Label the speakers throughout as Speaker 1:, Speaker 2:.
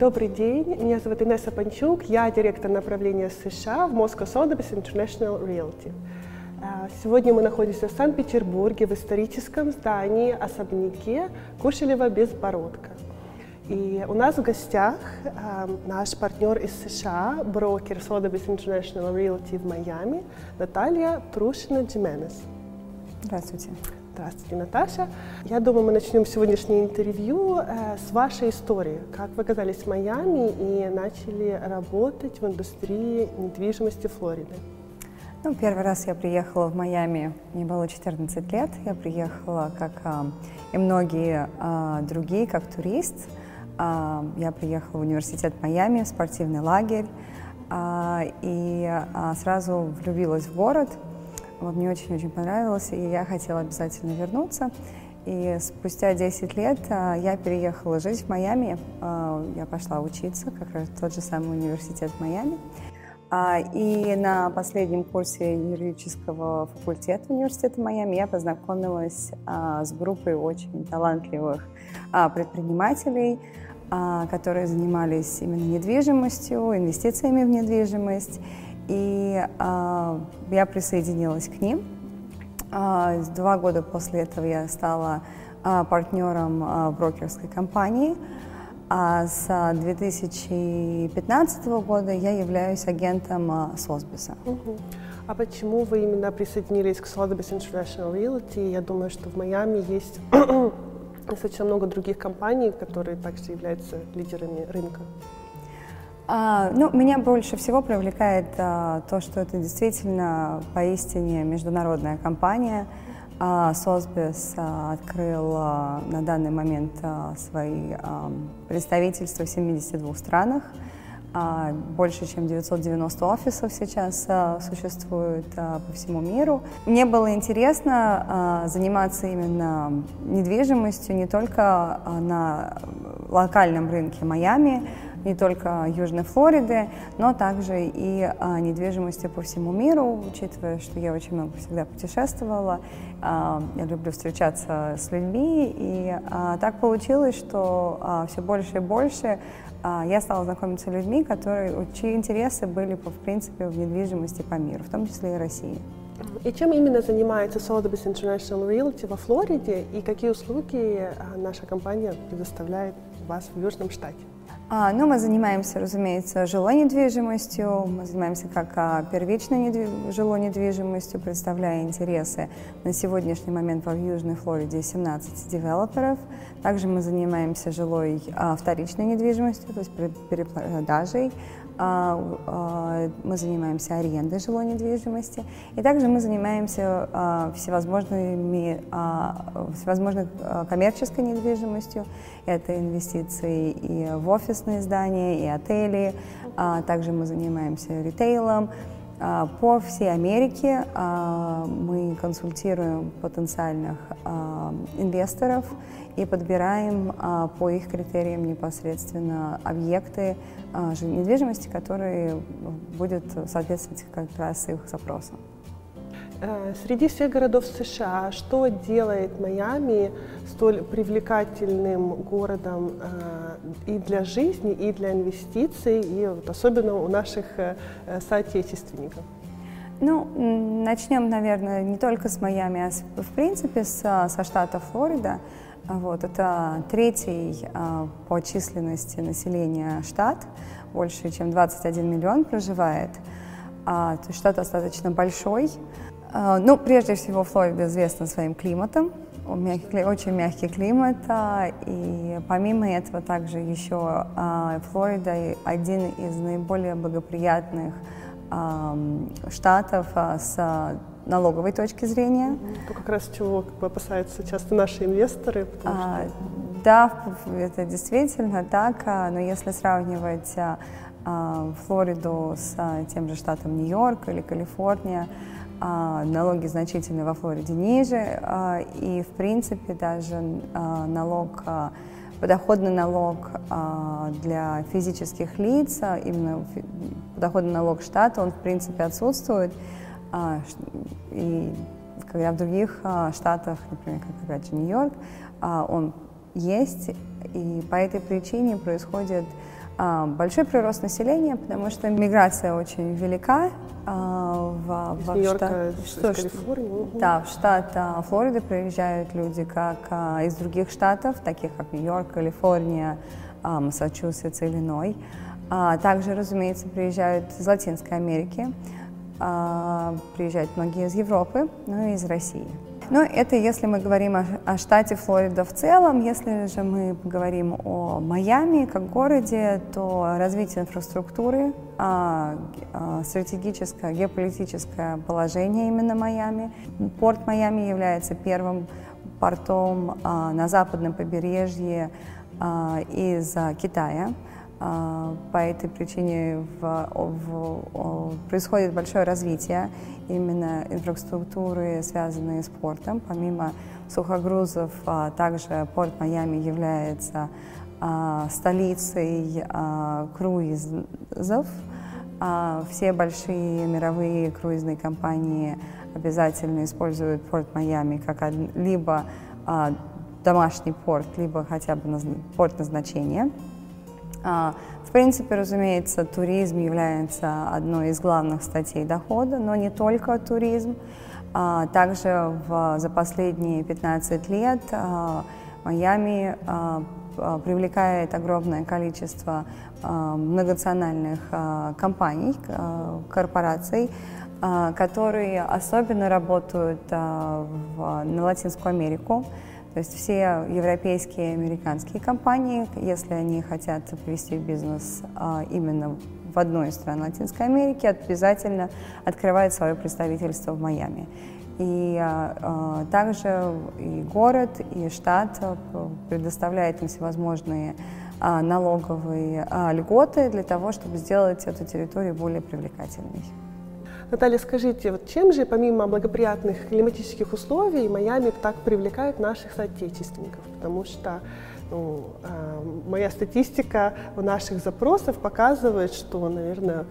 Speaker 1: Добрый день, меня зовут Инесса Панчук, я директор направления США в Moscow Sotheby's International Realty. А, сегодня мы находимся в Санкт-Петербурге в историческом здании, особняке Кушелева-Безбородко. И у нас в гостях э, наш партнер из США, брокер Sotheby's International Realty в Майами, Наталья Трушина-Джименес.
Speaker 2: Здравствуйте.
Speaker 1: Здравствуйте, Наташа. Я думаю, мы начнем сегодняшнее интервью э, с вашей истории. Как вы оказались в Майами и начали работать в индустрии недвижимости Флориды?
Speaker 2: Ну, первый раз я приехала в Майами, мне было 14 лет. Я приехала, как э, и многие э, другие, как турист. Э, я приехала в университет Майами, в спортивный лагерь. И сразу влюбилась в город – вот мне очень-очень понравилось, и я хотела обязательно вернуться. И спустя 10 лет а, я переехала жить в Майами. А, я пошла учиться, как раз в тот же самый университет в Майами. А, и на последнем курсе юридического факультета университета Майами я познакомилась с группой очень талантливых предпринимателей, которые занимались именно недвижимостью, инвестициями в недвижимость. И э, я присоединилась к ним. Э, два года после этого я стала э, партнером э, брокерской компании. А с 2015 года я являюсь агентом Сосбиса.
Speaker 1: Угу. А почему вы именно присоединились к Sotheby's International Realty? Я думаю, что в Майами есть достаточно много других компаний, которые также являются лидерами рынка.
Speaker 2: А, ну, меня больше всего привлекает а, то, что это действительно поистине международная компания. А, Сосбис а, открыл на данный момент свои представительства в 72 странах. Больше чем 990 офисов сейчас а, существует по всему миру. Мне было интересно заниматься именно недвижимостью не только на локальном рынке Майами, не только Южной Флориды, но также и а, недвижимости по всему миру, учитывая, что я очень много всегда путешествовала, а, я люблю встречаться с людьми, и а, так получилось, что все больше и больше я стала знакомиться с людьми, которые, чьи интересы были, в принципе, в недвижимости по миру, в том числе и России.
Speaker 1: И чем именно занимается Sotheby's International Realty во Флориде и какие услуги наша компания предоставляет вас в Южном штате?
Speaker 2: А, ну, мы занимаемся, разумеется, жилой недвижимостью, мы занимаемся как а, первичной недвиж... жилой недвижимостью, представляя интересы на сегодняшний момент в Южной Флориде 17 девелоперов. Также мы занимаемся жилой а, вторичной недвижимостью, то есть перепродажей мы занимаемся арендой жилой недвижимости, и также мы занимаемся а, всевозможными, всевозможной коммерческой недвижимостью. Это инвестиции и в офисные здания, и отели. Также мы занимаемся ритейлом. По всей Америке мы консультируем потенциальных инвесторов и подбираем по их критериям непосредственно объекты, а, недвижимости, которые будет соответствовать как раз их запросам.
Speaker 1: Э, среди всех городов США что делает Майами столь привлекательным городом э, и для жизни, и для инвестиций, и вот особенно у наших э, соотечественников?
Speaker 2: Ну, начнем, наверное, не только с Майами, а в принципе со, со штата Флорида. Вот, это третий а, по численности населения штат, больше чем 21 миллион проживает. А, штат достаточно большой. А, ну, прежде всего, Флорида известна своим климатом, мягкий, очень мягкий климат, а, и помимо этого также еще а, Флорида один из наиболее благоприятных а, штатов а, с налоговой точки зрения.
Speaker 1: То как раз чего как бы, опасаются часто наши инвесторы. А,
Speaker 2: что... Да, это действительно так, а, но если сравнивать а, а, Флориду с тем же штатом Нью-Йорк или Калифорния, налоги значительно во Флориде ниже, и в принципе даже налог подоходный налог для физических лиц, именно подоходный налог штата, он в принципе отсутствует. А, и когда в других а, штатах, например, как опять же Нью-Йорк, а, он есть, и по этой причине происходит А, большой прирост населения, потому что миграция очень велика.
Speaker 1: А, в, из в штат, из Калифорнии.
Speaker 2: Да, в штат а, Флорида приезжают люди как из других штатов, таких как Нью-Йорк, Калифорния, Массачусетс, Иллиной. Также, разумеется, приезжают из Латинской Америки, приезжают многие из Европы, ну и из России. Но это если мы говорим о, о штате Флорида в целом. Если же мы говорим о Майами как городе, то развитие инфраструктуры, а, а, стратегическое, геополитическое положение именно Майами. Порт Майами является первым портом а, на западном побережье а, из Китая. А, по этой причине в, в, происходит большое развитие именно инфраструктуры, связанные с портом. Помимо сухогрузов, а, также порт Майами является а, столицей круизов. Все большие мировые круизные компании обязательно используют порт Майами как либо домашний порт, либо хотя бы порт назначения. А, в принципе, разумеется, туризм является одной из главных статей дохода, но не только туризм. А, также в, за последние 15 лет а, Майами привлекает огромное количество многонациональных компаний, корпораций, которые особенно работают на Латинскую Америку. То есть все европейские и американские компании, если они хотят ввести бизнес а, именно в одной из стран Латинской Америки, обязательно открывают свое представительство в Майами. И а, а также и город, и штат предоставляет им всевозможные налоговые льготы для того, чтобы сделать эту территорию более привлекательной.
Speaker 1: Наталья, скажите, вот чем же помимо благоприятных климатических условий Майами так привлекает наших соотечественников? Потому что ну, э, моя статистика наших запросах показывает, что, наверное,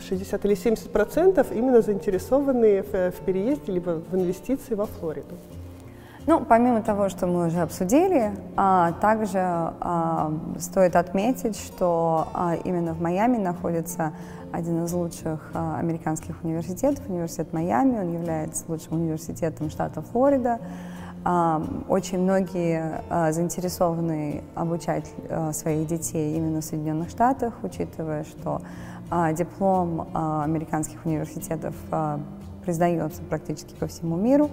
Speaker 1: 60 или 70 процентов именно заинтересованы в, в переезде либо в инвестиции во Флориду.
Speaker 2: Ну, помимо того, что мы уже обсудили, а, также а, стоит отметить, что а, именно в Майами находится один из лучших американских университетов, университет Майами. Он является лучшим университетом штата Флорида. Очень многие заинтересованы обучать своих детей именно в Соединенных Штатах, учитывая, что диплом американских университетов признается практически по всему миру.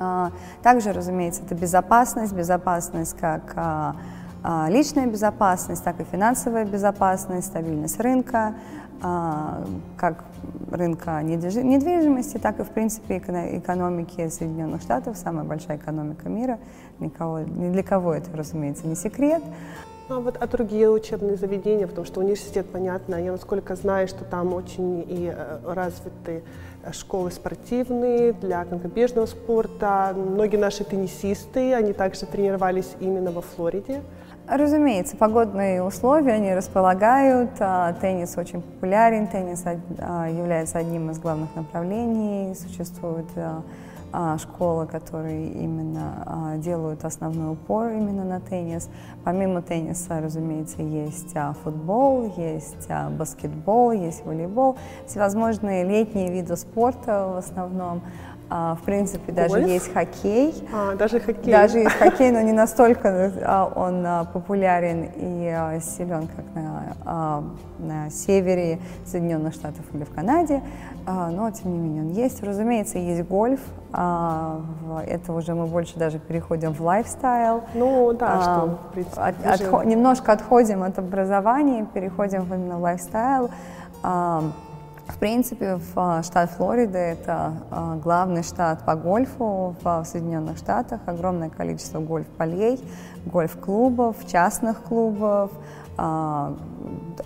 Speaker 2: А, также, разумеется, это безопасность, безопасность как а, а, личная безопасность, так и финансовая безопасность, стабильность рынка, как рынка недвижимости, так и, в принципе, экономики Соединенных Штатов, самая большая экономика мира. Никого, ни для кого это, разумеется, не секрет.
Speaker 1: Ну, а вот а другие учебные заведения, потому что университет, понятно, я насколько знаю, что там очень и э, развиты школы спортивные для конькобежного спорта. Многие наши теннисисты, они также тренировались именно во Флориде.
Speaker 2: Разумеется, погодные условия они располагают. А, теннис очень популярен, теннис а, является одним из главных направлений. Существует а, школы, которые именно делают основной упор именно на теннис. Помимо тенниса, разумеется, есть футбол, есть баскетбол, есть волейбол, всевозможные летние виды спорта в основном. А, в принципе, даже Гольф? есть хоккей.
Speaker 1: А, даже хоккей.
Speaker 2: Даже есть хоккей, но не настолько а, он а, популярен и силен, как на, на севере Соединенных Штатов или в Канаде. Но, тем не менее, он есть. Разумеется, есть гольф. Это уже мы больше даже переходим в lifestyle.
Speaker 1: Ну, да, что, в принципе,
Speaker 2: от, отход, Немножко отходим от образования, переходим именно в lifestyle. В принципе, в а, штат Флорида это а, главный штат по гольфу в Соединенных Штатах. Огромное количество гольф-полей, гольф-клубов, частных клубов, а,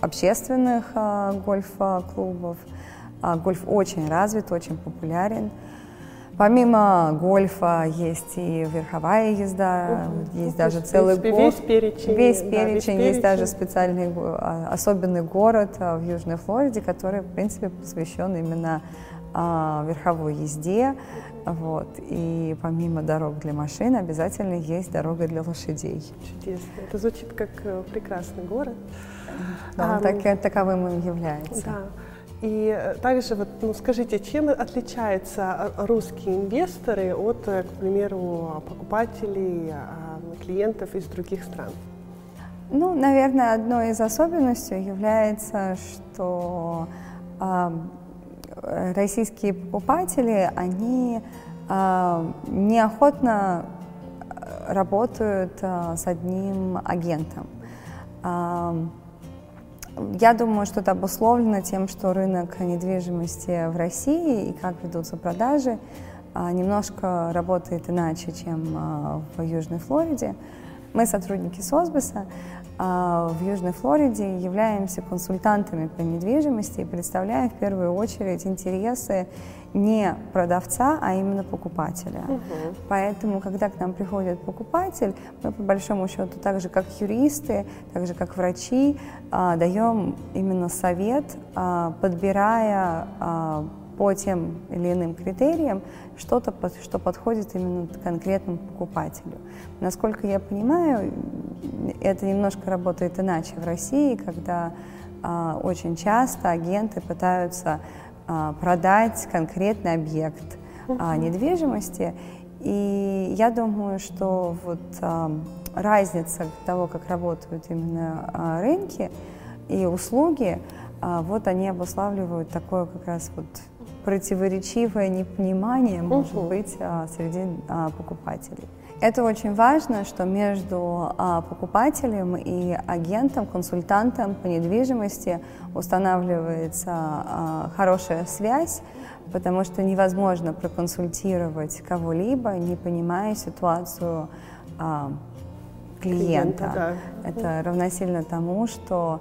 Speaker 2: общественных гольф-клубов. Гольф очень развит, очень популярен. Помимо гольфа есть и верховая езда, угу. есть даже целый
Speaker 1: год. Весь перечень.
Speaker 2: Весь перечень, да, весь перечень. есть даже специальный а, особенный город а, в Южной Флориде, который, в принципе, посвящен именно а, верховой езде, вот, и помимо дорог для машин обязательно есть дорога для лошадей.
Speaker 1: Чудесно. Это звучит как э, прекрасный город.
Speaker 2: Да, он так, таковым и является.
Speaker 1: Да. И э, также вот, ну, скажите, чем отличаются русские инвесторы от, к примеру, покупателей, а, клиентов из других стран?
Speaker 2: Ну, наверное, одной из особенностей является, что э, российские покупатели, они э, неохотно работают э, с одним агентом. Э, я думаю, что это обусловлено тем, что рынок недвижимости в России и как ведутся продажи немножко работает иначе, чем в Южной Флориде. Мы сотрудники СОСБИСа, а, в Южной Флориде являемся консультантами по недвижимости и представляем в первую очередь интересы не продавца, а именно покупателя. Угу. Поэтому, когда к нам приходит покупатель, мы по большому счету, так же как юристы, так же как врачи, а, даем именно совет, а, подбирая по тем или иным критериям что-то, что подходит именно конкретному покупателю. Насколько я понимаю, это немножко работает иначе в России, когда а, очень часто агенты пытаются а, продать конкретный объект а, недвижимости. И я думаю, что вот а, разница того, как работают именно а, рынки и услуги, а, вот они обуславливают такое как раз вот противоречивое непонимание, может быть, а, среди а, покупателей. Это очень важно, что между а, покупателем и агентом, консультантом по недвижимости устанавливается хорошая связь, потому что невозможно проконсультировать кого-либо, не понимая ситуацию клиента. клиента да. Это равносильно тому, что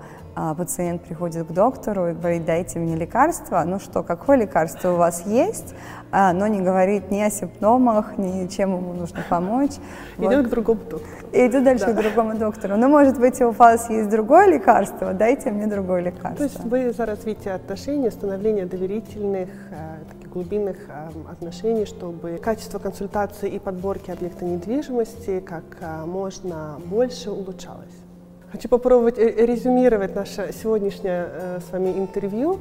Speaker 2: пациент приходит к доктору и говорит, дайте мне лекарство. Ну что, какое лекарство у вас есть? А, но не говорит ни о симптомах, ни чем ему нужно помочь.
Speaker 1: Идет вот. к другому доктору.
Speaker 2: И идет дальше да. к другому доктору. Ну, может быть, у вас есть другое лекарство, дайте мне другое лекарство.
Speaker 1: То есть вы за развитие отношений, становление доверительных, э, таких глубинных э, отношений, чтобы качество консультации и подборки объекта недвижимости как э, можно больше улучшалось. Хочу попробовать э, резюмировать наше сегодняшнее э, с вами интервью.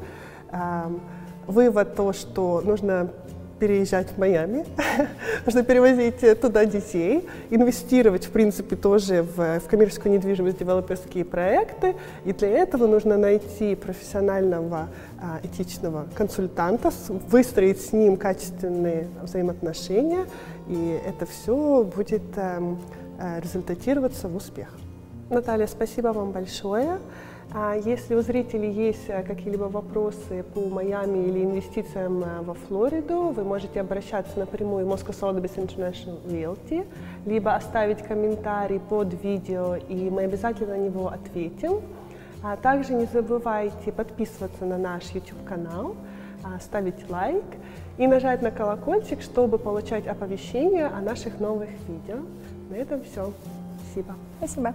Speaker 1: Вывод то, что нужно переезжать в Майами, нужно перевозить туда детей, инвестировать, в принципе, тоже в, в коммерческую недвижимость, девелоперские проекты. И для этого нужно найти профессионального, а, этичного консультанта, выстроить с ним качественные взаимоотношения, и это все будет э, результатироваться в успех. Наталья, спасибо вам большое. А если у зрителей есть э, какие-либо вопросы по Майами или инвестициям э, во Флориду, вы можете обращаться напрямую в Moscow Sotheby's International Realty, либо оставить комментарий под видео, и мы обязательно на него ответим. А также не забывайте подписываться на наш YouTube-канал, а, ставить лайк и нажать на колокольчик, чтобы получать оповещения о наших новых видео. На этом все. Спасибо.
Speaker 2: Спасибо.